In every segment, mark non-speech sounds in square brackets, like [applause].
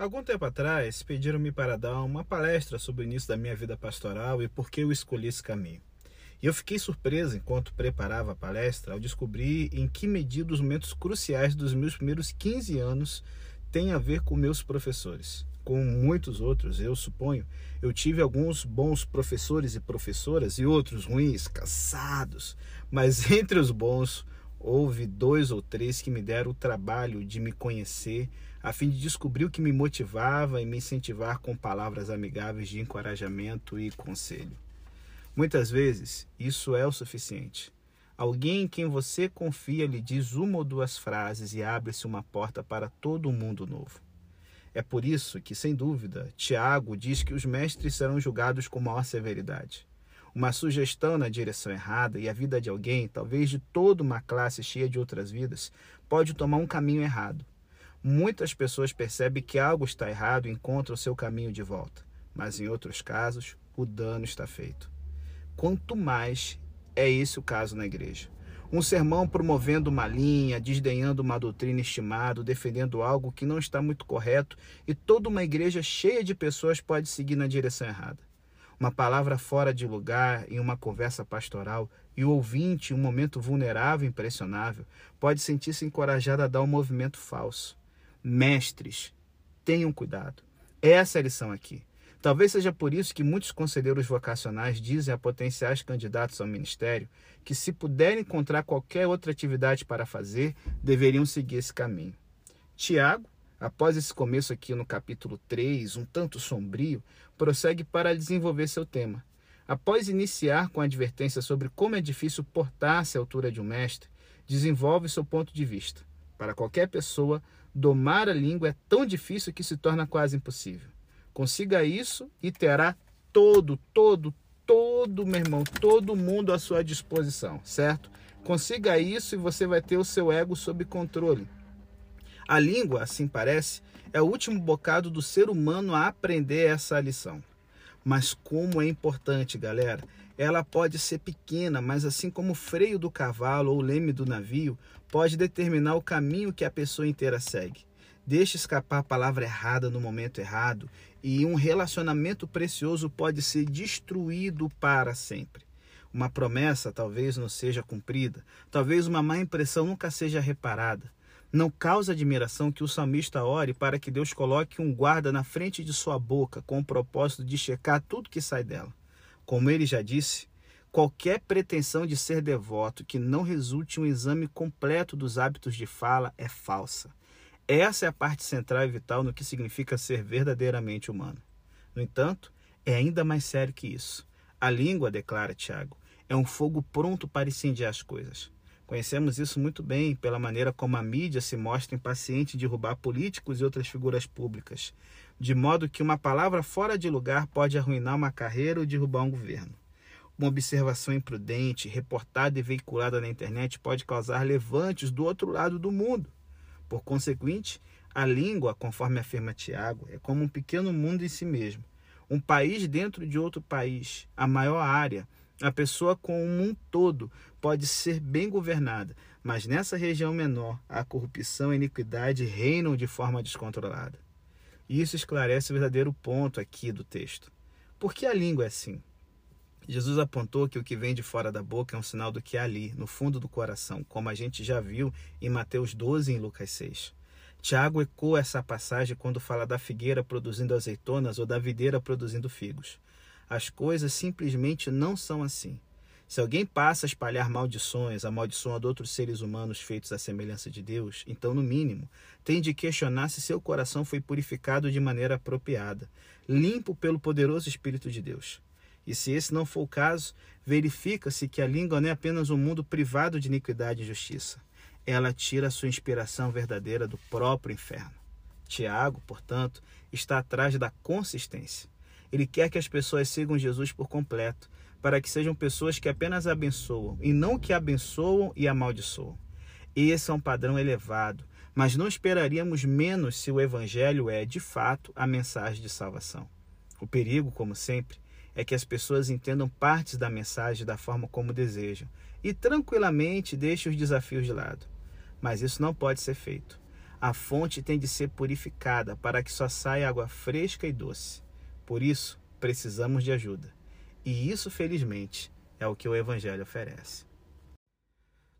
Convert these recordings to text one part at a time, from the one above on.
Algum tempo atrás, pediram-me para dar uma palestra sobre o início da minha vida pastoral e por que eu escolhi esse caminho. E eu fiquei surpreso enquanto preparava a palestra ao descobrir em que medida os momentos cruciais dos meus primeiros 15 anos têm a ver com meus professores. Com muitos outros, eu suponho, eu tive alguns bons professores e professoras e outros ruins, cansados, mas entre os bons, houve dois ou três que me deram o trabalho de me conhecer a fim de descobrir o que me motivava e me incentivar com palavras amigáveis de encorajamento e conselho. Muitas vezes, isso é o suficiente. Alguém em quem você confia lhe diz uma ou duas frases e abre-se uma porta para todo um mundo novo. É por isso que, sem dúvida, Tiago diz que os mestres serão julgados com maior severidade. Uma sugestão na direção errada e a vida de alguém, talvez de toda uma classe cheia de outras vidas, pode tomar um caminho errado. Muitas pessoas percebem que algo está errado e encontram seu caminho de volta, mas em outros casos, o dano está feito. Quanto mais é esse o caso na igreja. Um sermão promovendo uma linha, desdenhando uma doutrina estimada, defendendo algo que não está muito correto, e toda uma igreja cheia de pessoas pode seguir na direção errada. Uma palavra fora de lugar em uma conversa pastoral e o ouvinte, em um momento vulnerável e impressionável, pode sentir-se encorajado a dar um movimento falso mestres, tenham cuidado. Essa é a lição aqui. Talvez seja por isso que muitos conselheiros vocacionais dizem a potenciais candidatos ao ministério que, se puderem encontrar qualquer outra atividade para fazer, deveriam seguir esse caminho. Tiago, após esse começo aqui no capítulo 3, um tanto sombrio, prossegue para desenvolver seu tema. Após iniciar com a advertência sobre como é difícil portar-se à altura de um mestre, desenvolve seu ponto de vista. Para qualquer pessoa, Domar a língua é tão difícil que se torna quase impossível. Consiga isso e terá todo, todo, todo, meu irmão, todo mundo à sua disposição, certo? Consiga isso e você vai ter o seu ego sob controle. A língua, assim parece, é o último bocado do ser humano a aprender essa lição. Mas como é importante, galera. Ela pode ser pequena, mas assim como o freio do cavalo ou o leme do navio, pode determinar o caminho que a pessoa inteira segue. Deixe escapar a palavra errada no momento errado e um relacionamento precioso pode ser destruído para sempre. Uma promessa talvez não seja cumprida, talvez uma má impressão nunca seja reparada. Não causa admiração que o salmista ore para que Deus coloque um guarda na frente de sua boca com o propósito de checar tudo que sai dela. Como ele já disse, qualquer pretensão de ser devoto que não resulte em um exame completo dos hábitos de fala é falsa. Essa é a parte central e vital no que significa ser verdadeiramente humano. No entanto, é ainda mais sério que isso. A língua, declara Tiago, é um fogo pronto para incendiar as coisas. Conhecemos isso muito bem pela maneira como a mídia se mostra impaciente de derrubar políticos e outras figuras públicas, de modo que uma palavra fora de lugar pode arruinar uma carreira ou derrubar um governo. Uma observação imprudente, reportada e veiculada na internet pode causar levantes do outro lado do mundo. Por consequente, a língua, conforme afirma Tiago, é como um pequeno mundo em si mesmo, um país dentro de outro país, a maior área a pessoa como um todo pode ser bem governada, mas nessa região menor, a corrupção e a iniquidade reinam de forma descontrolada. E isso esclarece o verdadeiro ponto aqui do texto. Por que a língua é assim? Jesus apontou que o que vem de fora da boca é um sinal do que há ali, no fundo do coração, como a gente já viu em Mateus 12 e em Lucas 6. Tiago ecoa essa passagem quando fala da figueira produzindo azeitonas ou da videira produzindo figos. As coisas simplesmente não são assim. Se alguém passa a espalhar maldições, amaldiçoando outros seres humanos feitos à semelhança de Deus, então, no mínimo, tem de questionar se seu coração foi purificado de maneira apropriada, limpo pelo poderoso Espírito de Deus. E se esse não for o caso, verifica-se que a língua não é apenas um mundo privado de iniquidade e injustiça. Ela tira sua inspiração verdadeira do próprio inferno. Tiago, portanto, está atrás da consistência. Ele quer que as pessoas sigam Jesus por completo, para que sejam pessoas que apenas abençoam e não que abençoam e amaldiçoam. Esse é um padrão elevado, mas não esperaríamos menos se o Evangelho é, de fato, a mensagem de salvação. O perigo, como sempre, é que as pessoas entendam partes da mensagem da forma como desejam e tranquilamente deixem os desafios de lado. Mas isso não pode ser feito. A fonte tem de ser purificada para que só saia água fresca e doce. Por isso, precisamos de ajuda. E isso, felizmente, é o que o Evangelho oferece.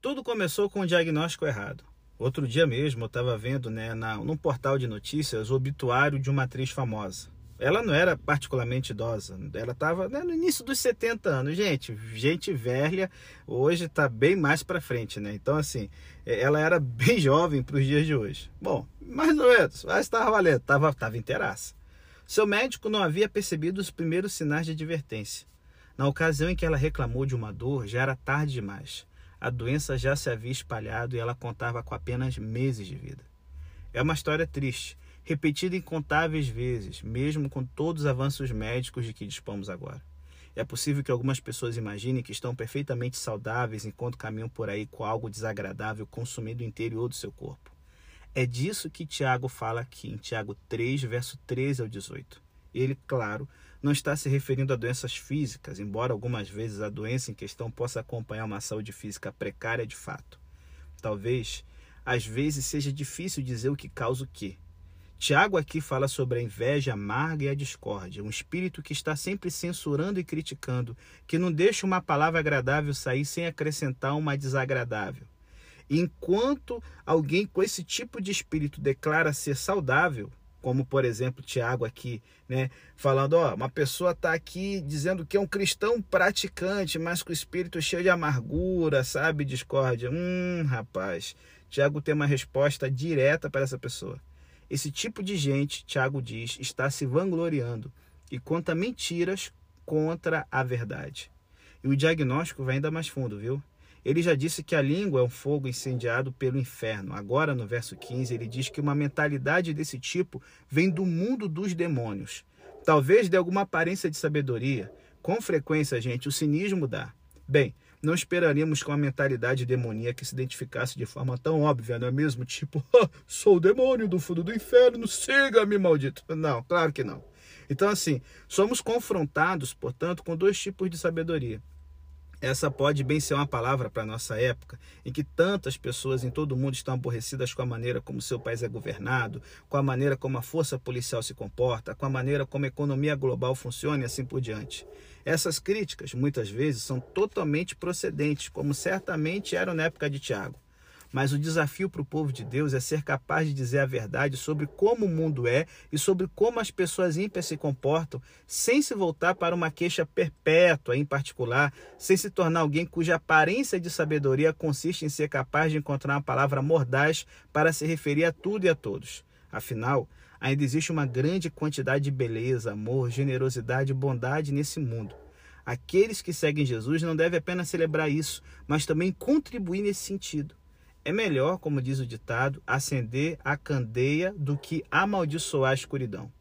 Tudo começou com um diagnóstico errado. Outro dia mesmo eu estava vendo né, na, num portal de notícias o obituário de uma atriz famosa. Ela não era particularmente idosa, ela estava né, no início dos 70 anos. Gente, gente velha hoje está bem mais para frente, né? Então, assim, é, ela era [laughs] bem jovem para os dias de hoje. Bom, mais ou menos, mas estava valendo, estava tava inteiraça. Seu médico não havia percebido os primeiros sinais de advertência. Na ocasião em que ela reclamou de uma dor, já era tarde demais. A doença já se havia espalhado e ela contava com apenas meses de vida. É uma história triste, repetida incontáveis vezes, mesmo com todos os avanços médicos de que dispomos agora. É possível que algumas pessoas imaginem que estão perfeitamente saudáveis enquanto caminham por aí com algo desagradável consumindo o interior do seu corpo. É disso que Tiago fala aqui em Tiago 3, verso 13 ao 18. Ele, claro, não está se referindo a doenças físicas, embora algumas vezes a doença em questão possa acompanhar uma saúde física precária de fato. Talvez, às vezes, seja difícil dizer o que causa o que. Tiago aqui fala sobre a inveja amarga e a discórdia, um espírito que está sempre censurando e criticando, que não deixa uma palavra agradável sair sem acrescentar uma desagradável. Enquanto alguém com esse tipo de espírito declara ser saudável, como por exemplo Tiago aqui, né, falando, ó, uma pessoa está aqui dizendo que é um cristão praticante, mas com o espírito cheio de amargura, sabe, discórdia. Hum, rapaz, Tiago tem uma resposta direta para essa pessoa. Esse tipo de gente, Tiago diz, está se vangloriando e conta mentiras contra a verdade. E o diagnóstico vai ainda mais fundo, viu? Ele já disse que a língua é um fogo incendiado pelo inferno. Agora, no verso 15, ele diz que uma mentalidade desse tipo vem do mundo dos demônios. Talvez de alguma aparência de sabedoria. Com frequência, gente, o cinismo dá. Bem, não esperaríamos com a mentalidade demoníaca que se identificasse de forma tão óbvia, não é mesmo? [laughs] Tipo, ah, sou o demônio do fundo do inferno, siga-me, maldito. Não, claro que não. Então, assim, somos confrontados, portanto, com dois tipos de sabedoria. Essa pode bem ser uma palavra para a nossa época, em que tantas pessoas em todo o mundo estão aborrecidas com a maneira como seu país é governado, com a maneira como a força policial se comporta, com a maneira como a economia global funciona e assim por diante. Essas críticas, muitas vezes, são totalmente procedentes, como certamente eram na época de Tiago. Mas o desafio para o povo de Deus é ser capaz de dizer a verdade sobre como o mundo é e sobre como as pessoas ímpias se comportam, sem se voltar para uma queixa perpétua, em particular, sem se tornar alguém cuja aparência de sabedoria consiste em ser capaz de encontrar uma palavra mordaz para se referir a tudo e a todos. Afinal, ainda existe uma grande quantidade de beleza, amor, generosidade e bondade nesse mundo. Aqueles que seguem Jesus não devem apenas celebrar isso, mas também contribuir nesse sentido. É melhor, como diz o ditado, acender a candeia do que amaldiçoar a escuridão.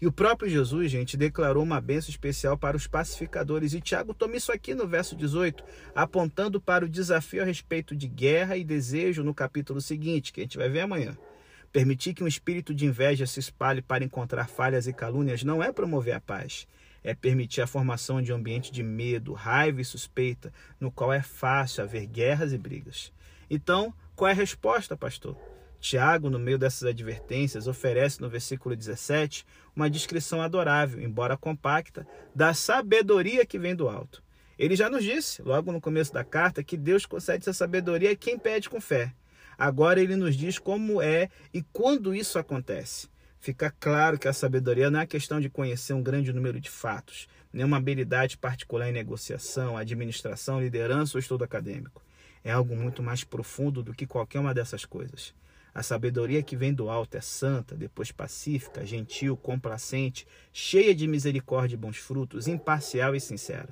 E o próprio Jesus, gente, declarou uma bênção especial para os pacificadores. E Tiago toma isso aqui no verso 18, apontando para o desafio a respeito de guerra e desejo no capítulo seguinte, que a gente vai ver amanhã. Permitir que um espírito de inveja se espalhe para encontrar falhas e calúnias não é promover a paz. É permitir a formação de um ambiente de medo, raiva e suspeita, no qual é fácil haver guerras e brigas. Então, qual é a resposta, pastor? Tiago, no meio dessas advertências, oferece no versículo 17 uma descrição adorável, embora compacta, da sabedoria que vem do alto. Ele já nos disse, logo no começo da carta, que Deus concede essa sabedoria a quem pede com fé. Agora ele nos diz como é e quando isso acontece. Fica claro que a sabedoria não é questão de conhecer um grande número de fatos, nem uma habilidade particular em negociação, administração, liderança ou estudo acadêmico é algo muito mais profundo do que qualquer uma dessas coisas. A sabedoria que vem do alto é santa, depois pacífica, gentil, complacente, cheia de misericórdia e bons frutos, imparcial e sincera.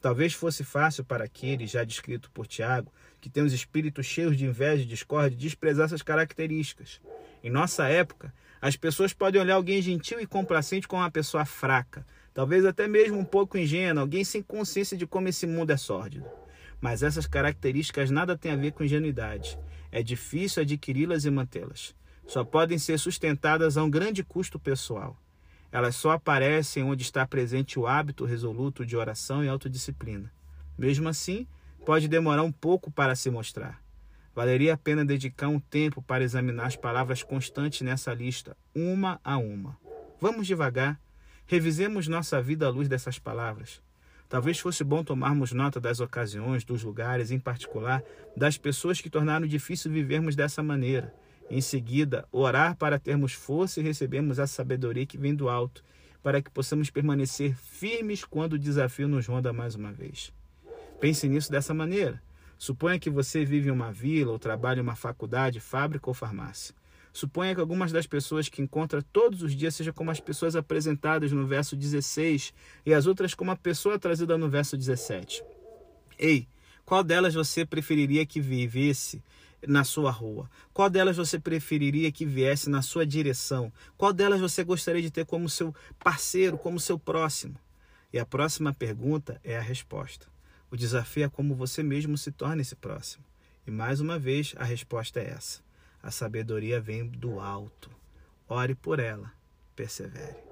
Talvez fosse fácil para aquele, já descrito por Tiago, que tem os espíritos cheios de inveja e discórdia, desprezar essas características. Em nossa época, as pessoas podem olhar alguém gentil e complacente como uma pessoa fraca, talvez até mesmo um pouco ingênua, alguém sem consciência de como esse mundo é sórdido. Mas essas características nada têm a ver com ingenuidade. É difícil adquiri-las e mantê-las. Só podem ser sustentadas a um grande custo pessoal. Elas só aparecem onde está presente o hábito resoluto de oração e autodisciplina. Mesmo assim, pode demorar um pouco para se mostrar. Valeria a pena dedicar um tempo para examinar as palavras constantes nessa lista, uma a uma. Vamos devagar. Revisemos nossa vida à luz dessas palavras. Talvez fosse bom tomarmos nota das ocasiões, dos lugares, em particular, das pessoas que tornaram difícil vivermos dessa maneira. Em seguida, orar para termos força e recebermos a sabedoria que vem do alto, para que possamos permanecer firmes quando o desafio nos ronda mais uma vez. Pense nisso dessa maneira. Suponha que você vive em uma vila ou trabalha em uma faculdade, fábrica ou farmácia. Suponha que algumas das pessoas que encontra todos os dias sejam como as pessoas apresentadas no verso 16 e as outras como a pessoa trazida no verso 17. Ei, qual delas você preferiria que vivesse na sua rua? Qual delas você preferiria que viesse na sua direção? Qual delas você gostaria de ter como seu parceiro, como seu próximo? E a próxima pergunta é a resposta. O desafio é como você mesmo se torna esse próximo. E mais uma vez, a resposta é essa: a sabedoria vem do alto. Ore por ela, persevere.